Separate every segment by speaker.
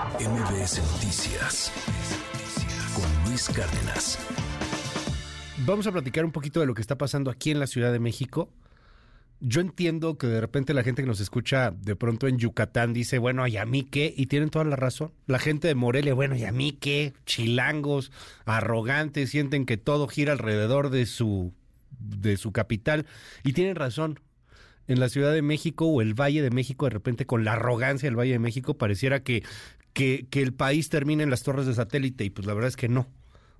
Speaker 1: MBS Noticias con Luis Cárdenas.
Speaker 2: Vamos a platicar un poquito de lo que está pasando aquí en la Ciudad de México. Yo entiendo que de repente la gente que nos escucha de pronto en Yucatán dice, bueno, ¿y a mí qué? Y tienen toda la razón. La gente de Morelia, bueno, ¿y a mí qué? Chilangos, arrogantes, sienten que todo gira alrededor de su, de su capital. Y tienen razón en la Ciudad de México o el Valle de México, de repente con la arrogancia del Valle de México, pareciera que, que, el país termine en las torres de satélite y pues la verdad es que no.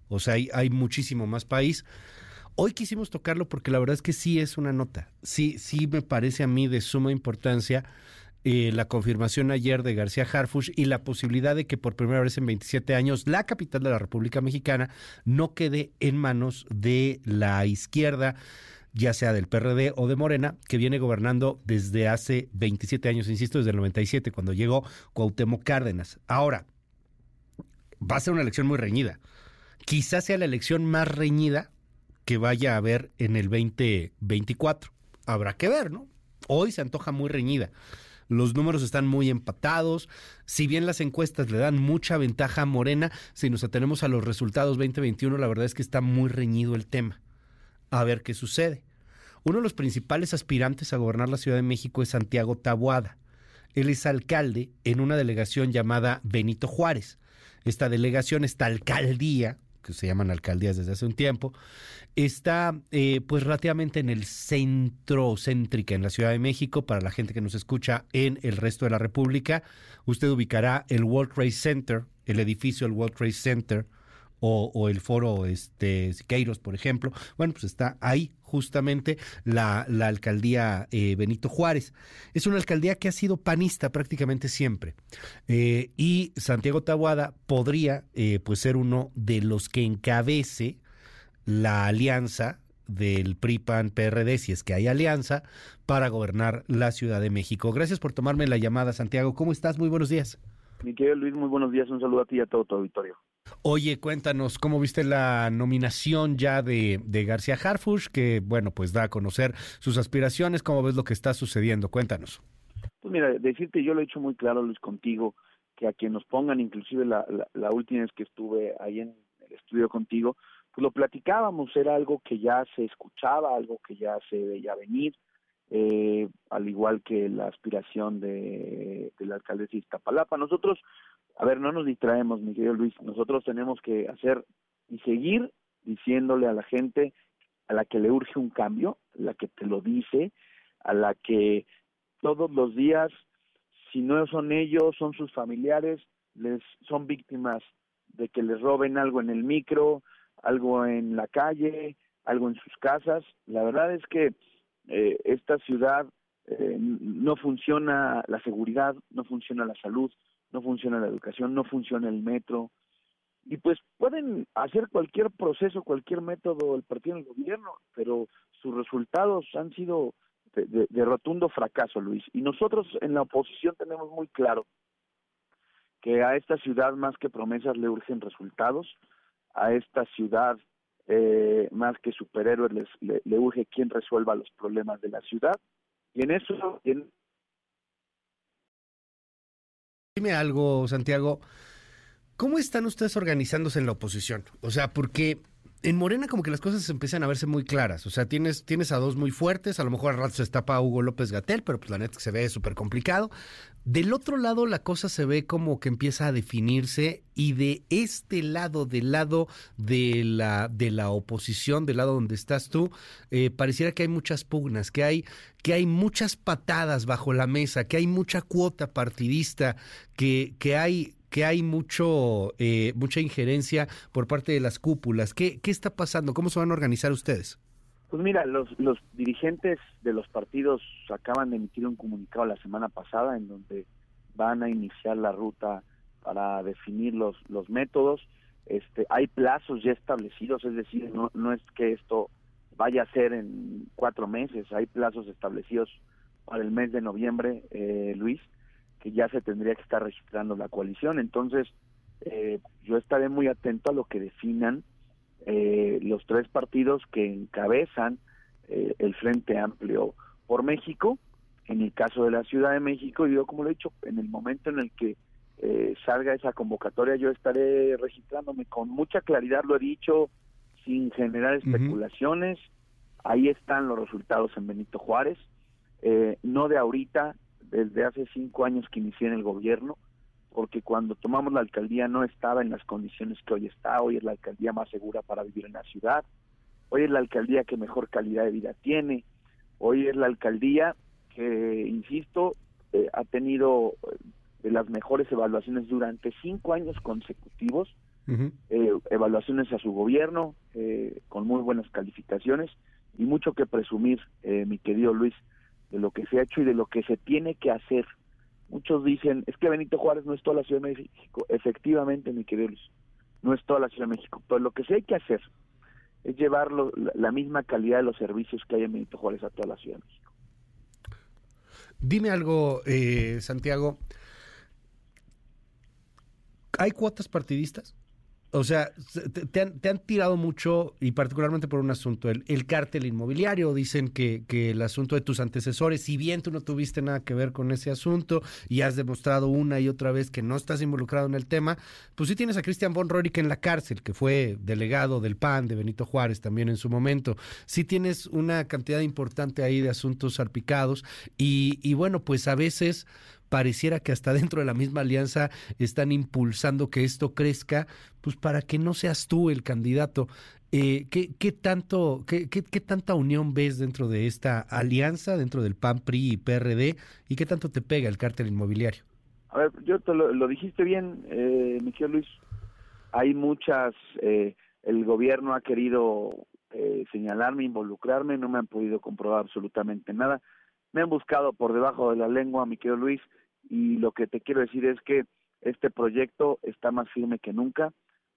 Speaker 2: O sea, hay, hay muchísimo más país. Hoy quisimos tocarlo porque la verdad es que sí es una nota. Sí, sí me parece a mí de suma importancia eh, la confirmación ayer de García Harfush y la posibilidad de que por primera vez en 27 años la capital de la República Mexicana no quede en manos de la izquierda ya sea del PRD o de Morena, que viene gobernando desde hace 27 años, insisto, desde el 97, cuando llegó Cuauhtémoc Cárdenas. Ahora, va a ser una elección muy reñida. Quizás sea la elección más reñida que vaya a haber en el 2024. Habrá que ver, ¿no? Hoy se antoja muy reñida. Los números están muy empatados. Si bien las encuestas le dan mucha ventaja a Morena, si nos atenemos a los resultados 2021, la verdad es que está muy reñido el tema a ver qué sucede. Uno de los principales aspirantes a gobernar la Ciudad de México es Santiago Tabuada. Él es alcalde en una delegación llamada Benito Juárez. Esta delegación, esta alcaldía, que se llaman alcaldías desde hace un tiempo, está eh, pues relativamente en el centro céntrica en la Ciudad de México. Para la gente que nos escucha en el resto de la República, usted ubicará el World Trade Center, el edificio del World Trade Center, o, el foro este, Siqueiros, por ejemplo. Bueno, pues está ahí justamente la, la alcaldía eh, Benito Juárez. Es una alcaldía que ha sido panista prácticamente siempre. Eh, y Santiago Tabuada podría eh, pues ser uno de los que encabece la alianza del PRI-PAN-PRD, si es que hay alianza, para gobernar la Ciudad de México. Gracias por tomarme la llamada, Santiago. ¿Cómo estás? Muy buenos días.
Speaker 3: Mi querido Luis, muy buenos días. Un saludo a ti y a todo tu auditorio.
Speaker 2: Oye, cuéntanos, ¿cómo viste la nominación ya de, García Harfush, que, bueno, pues da a conocer sus aspiraciones? ¿Cómo ves lo que está sucediendo? Cuéntanos.
Speaker 3: Pues mira, decirte, yo lo he hecho muy claro, Luis, contigo, que a quien nos pongan, inclusive la, la, última vez que estuve ahí en el estudio contigo, pues lo platicábamos, era algo que ya se escuchaba, algo que ya se veía venir, eh, al igual que la aspiración de, del alcalde de Iztapalapa. Nosotros a ver, no nos distraemos, mi querido Luis, nosotros tenemos que hacer y seguir diciéndole a la gente a la que le urge un cambio, a la que te lo dice, a la que todos los días, si no son ellos, son sus familiares, les son víctimas de que les roben algo en el micro, algo en la calle, algo en sus casas. La verdad es que eh, esta ciudad eh, no funciona la seguridad, no funciona la salud, no funciona la educación, no funciona el metro. Y pues pueden hacer cualquier proceso, cualquier método el partido del gobierno, pero sus resultados han sido de, rotundo fracaso, Luis. Y nosotros en la oposición tenemos muy claro que a esta ciudad más que promesas le urgen resultados, a esta ciudad eh, más que superhéroes le, le, urge quien resuelva los problemas de la ciudad. Y en eso, en,
Speaker 2: Dime algo, Santiago. ¿Cómo están ustedes organizándose en la oposición? O sea, porque en Morena como que las cosas empiezan a verse muy claras. O sea, tienes, tienes a dos muy fuertes, a lo mejor al rato se estapa Hugo López Gatel, pero pues la neta que se ve súper complicado. Del otro lado la cosa se ve como que empieza a definirse y de este lado, del lado de la, de la oposición, del lado donde estás tú, eh, pareciera que hay muchas pugnas, que hay, que hay muchas patadas bajo la mesa, que hay mucha cuota partidista, que, que hay que hay mucho eh, mucha injerencia por parte de las cúpulas. ¿Qué, ¿Qué está pasando? ¿Cómo se van a organizar ustedes?
Speaker 3: Pues mira, los, los dirigentes de los partidos acaban de emitir un comunicado la semana pasada en donde van a iniciar la ruta para definir los, los métodos. Este, hay plazos ya establecidos, es decir, no, no es que esto vaya a ser en cuatro meses, hay plazos establecidos para el mes de noviembre, eh, Luis, que ya se tendría que estar registrando la coalición. Entonces, eh, yo estaré muy atento a lo que definan eh, los tres partidos que encabezan eh, el Frente Amplio por México. En el caso de la Ciudad de México, yo como lo he dicho, en el momento en el que eh, salga esa convocatoria, yo estaré registrándome con mucha claridad, lo he dicho, sin generar especulaciones. Ahí están los resultados en Benito Juárez, eh, no de ahorita, desde hace cinco años que inicié en el gobierno, porque cuando tomamos la alcaldía no estaba en las condiciones que hoy está, hoy es la alcaldía más segura para vivir en la ciudad, hoy es la alcaldía que mejor calidad de vida tiene, hoy es la alcaldía que, insisto, eh, ha tenido eh, de las mejores evaluaciones durante cinco años consecutivos, eh, evaluaciones a su gobierno con muy buenas calificaciones y mucho que presumir, mi querido Luis, de lo que se ha hecho y de lo que se tiene que hacer. Muchos dicen, es que Benito Juárez no es toda la Ciudad de México. Efectivamente, mi querido Luis, no es toda la Ciudad de México. Pero lo que sí hay que hacer es llevar la, misma calidad de los servicios que hay en Benito Juárez a toda la Ciudad de México.
Speaker 2: Dime algo, eh, Santiago. ¿Hay cuotas partidistas? O sea, te han, te han, tirado mucho, y particularmente por un asunto, el, el cártel inmobiliario. Dicen que, que, el asunto de tus antecesores, si bien tú no tuviste nada que ver con ese asunto y has demostrado una y otra vez que no estás involucrado en el tema, pues sí tienes a Cristian von Roerich en la cárcel, que fue delegado del PAN, de Benito Juárez también en su momento. Sí tienes una cantidad importante ahí de asuntos salpicados y, y bueno, pues a veces pareciera que hasta dentro de la misma alianza están impulsando que esto crezca, pues para que no seas tú el candidato. Eh, ¿qué, ¿qué, tanto, qué, qué, tanta unión ves dentro de esta alianza, dentro del PAN, PRI y PRD, y qué tanto te pega el cártel inmobiliario?
Speaker 3: A ver, yo te lo, dijiste bien, eh, Miguel Luis. Hay muchas, eh, el gobierno ha querido eh, señalarme, involucrarme, no me han podido comprobar absolutamente nada. Me han buscado por debajo de la lengua, mi querido Luis, y lo que te quiero decir es que este proyecto está más firme que nunca.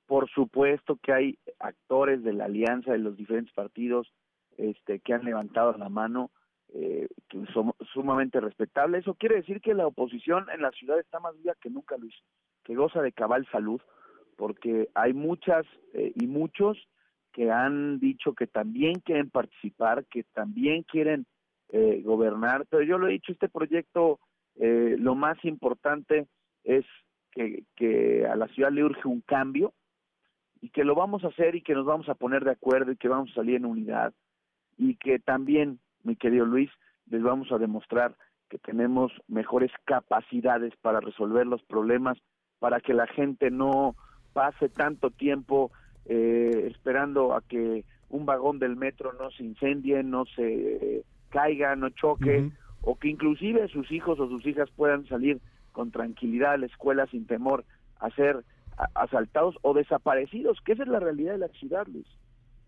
Speaker 3: Por supuesto que hay actores de la alianza de los diferentes partidos este, que han levantado la mano, eh, que son sumamente respetables. Eso quiere decir que la oposición en la ciudad está más viva que nunca, Luis, que goza de cabal salud, porque hay muchas eh, y muchos que han dicho que también quieren participar, que también quieren eh, gobernar, pero yo lo he dicho, este proyecto eh, lo más importante es que, a la ciudad le urge un cambio y que lo vamos a hacer y que nos vamos a poner de acuerdo y que vamos a salir en unidad. Y que también, mi querido Luis, les vamos a demostrar que tenemos mejores capacidades para resolver los problemas, para que la gente no pase tanto tiempo eh, esperando a que un vagón del metro no se incendie, no se caiga, no choque, o que inclusive sus hijos o sus hijas puedan salir con tranquilidad a la escuela sin temor a ser asaltados o desaparecidos, que esa es la realidad de la ciudad, Luis.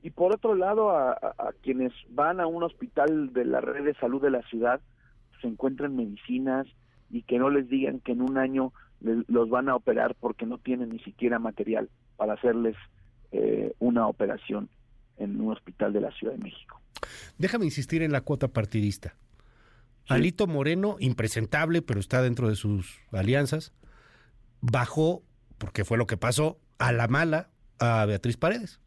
Speaker 3: Y por otro lado, a, quienes van a un hospital de la red de salud de la ciudad, se encuentran medicinas y que no les digan que en un año los van a operar porque no tienen ni siquiera material para hacerles eh, una operación en un hospital de la Ciudad de México.
Speaker 2: Déjame insistir en la cuota partidista. Alito Moreno, impresentable, pero está dentro de sus alianzas, bajó, porque fue lo que pasó, a la mala a Beatriz Paredes.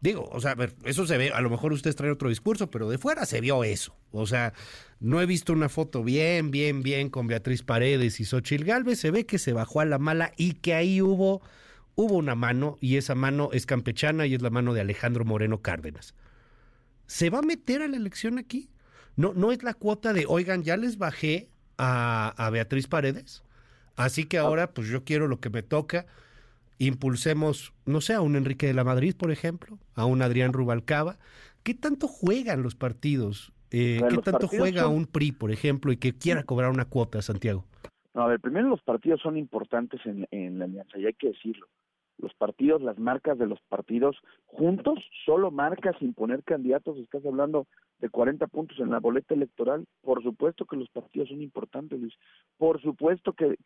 Speaker 2: Digo, o sea, a ver, eso se ve, a lo mejor ustedes traen otro discurso, pero de fuera se vio eso. O sea, no he visto una foto bien, bien, bien con Beatriz Paredes y Xochil Galvez, se ve que se bajó a la mala y que ahí hubo, hubo una mano, y esa mano es campechana y es la mano de Alejandro Moreno Cárdenas. ¿Se va a meter a la elección aquí? No, no es la cuota de, oigan, ya les bajé a, Beatriz Paredes, así que ahora pues yo quiero lo que me toca. Impulsemos, no sé, a un Enrique de la Madrid, por ejemplo, a un Adrián Rubalcaba. ¿Qué tanto juegan los partidos? Eh, ¿Qué tanto juega un PRI, por ejemplo, y que quiera cobrar una cuota, Santiago?
Speaker 3: No, a ver, primero los partidos son importantes en, en la alianza, y hay que decirlo los partidos, las marcas de los partidos juntos, solo marcas sin poner candidatos, estás hablando de 40 puntos en la boleta electoral, por supuesto que los partidos son importantes, Luis, por supuesto que,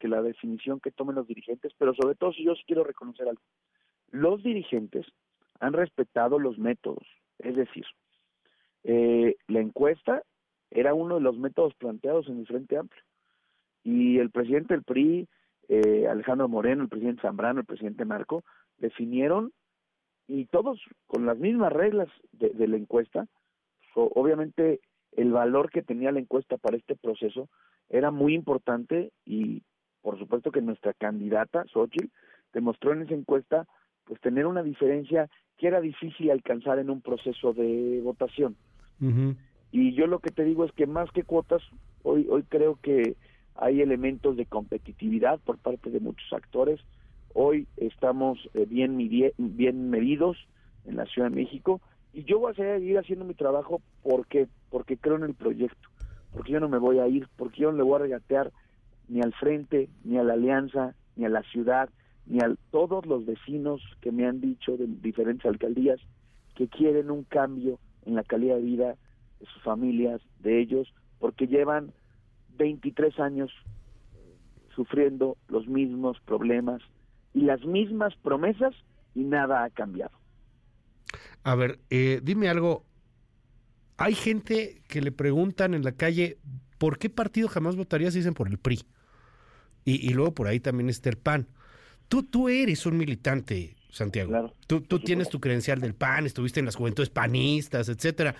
Speaker 3: la definición que tomen los dirigentes, pero sobre todo si yo quiero reconocer algo, los dirigentes han respetado los métodos, es decir, eh, la encuesta era uno de los métodos planteados en el Frente Amplio y el presidente del PRI eh, Alejandro Moreno, el presidente Zambrano, el presidente Marco, definieron y todos con las mismas reglas de, la encuesta, obviamente el valor que tenía la encuesta para este proceso era muy importante y por supuesto que nuestra candidata, Xochitl, demostró en esa encuesta pues tener una diferencia que era difícil alcanzar en un proceso de votación. Y yo lo que te digo es que más que cuotas, hoy, hoy creo que hay elementos de competitividad por parte de muchos actores. Hoy estamos eh, bien, bien medidos en la Ciudad de México y yo voy a seguir haciendo mi trabajo porque porque creo en el proyecto, porque yo no me voy a ir, porque yo no le voy a regatear ni al frente, ni a la alianza, ni a la ciudad, ni a todos los vecinos que me han dicho de diferentes alcaldías que quieren un cambio en la calidad de vida de sus familias, de ellos, porque llevan 23 años sufriendo los mismos problemas y las mismas promesas y nada ha cambiado.
Speaker 2: A ver, eh, dime algo. Hay gente que le preguntan en la calle, ¿por qué partido jamás votarías? Dicen por el PRI. Y, luego por ahí también está el PAN. Tú, tú eres un militante, Santiago. tú, tú tienes tu credencial del PAN, estuviste en las juventudes panistas, etcétera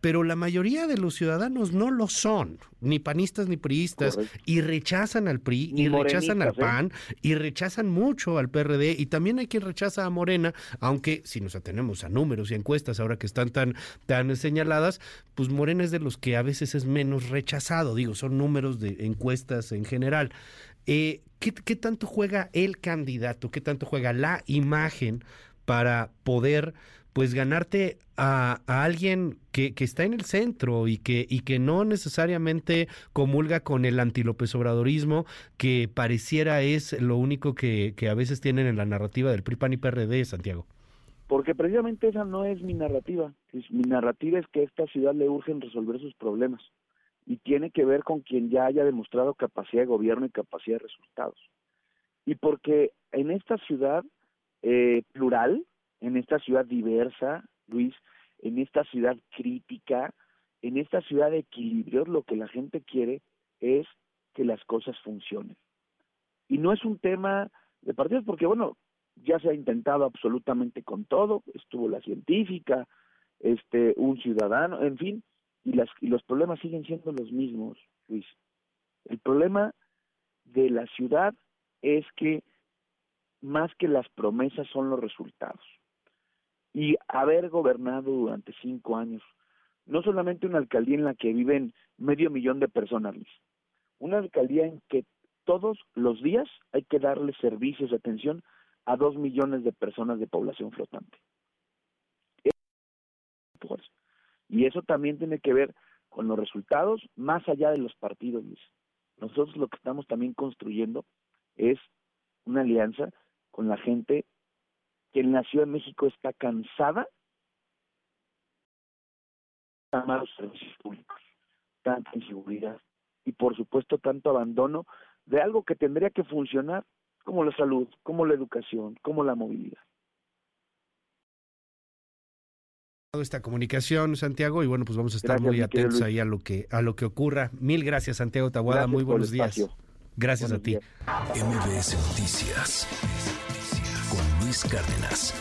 Speaker 2: pero la mayoría de los ciudadanos no lo son, ni panistas ni priistas, y rechazan al PRI, y rechazan al ¿eh? PAN, y rechazan mucho al PRD, y también hay quien rechaza a Morena, aunque si nos atenemos a números y encuestas ahora que están tan, tan señaladas, pues Morena es de los que a veces es menos rechazado, digo, son números de encuestas en general. Eh, ¿qué, ¿Qué tanto juega el candidato? ¿Qué tanto juega la imagen para poder pues ganarte a, alguien que, que, está en el centro y que, y que no necesariamente comulga con el antilópez obradorismo que pareciera es lo único que, que a veces tienen en la narrativa del PRI, PAN y PRD, Santiago.
Speaker 3: Porque precisamente esa no es mi narrativa. Mi narrativa es que a esta ciudad le urgen resolver sus problemas y tiene que ver con quien ya haya demostrado capacidad de gobierno y capacidad de resultados. Y porque en esta ciudad eh, plural, en esta ciudad diversa, Luis, en esta ciudad crítica, en esta ciudad de equilibrio, lo que la gente quiere es que las cosas funcionen. Y no es un tema de partidos, porque bueno, ya se ha intentado absolutamente con todo, estuvo la científica, este, un ciudadano, en fin, y, las, y los problemas siguen siendo los mismos, Luis. El problema de la ciudad es que más que las promesas son los resultados y haber gobernado durante cinco años, no solamente una alcaldía en la que viven medio millón de personas, una alcaldía en que todos los días hay que darle servicios de atención a dos millones de personas de población flotante. Y eso también tiene que ver con los resultados más allá de los partidos, Luis. Nosotros lo que estamos también construyendo es una alianza con la gente que en la Ciudad de México está cansada de malos servicios públicos, tanta inseguridad y por supuesto tanto abandono de algo que tendría que funcionar como la salud, como la educación, como la movilidad.
Speaker 2: esta comunicación, Santiago, y bueno, pues vamos a estar muy atentos ahí a lo que a lo que ocurra. Mil gracias, Santiago Tabuada, muy buenos días. Gracias a ti.
Speaker 1: MBS Noticias Luis Cárdenas.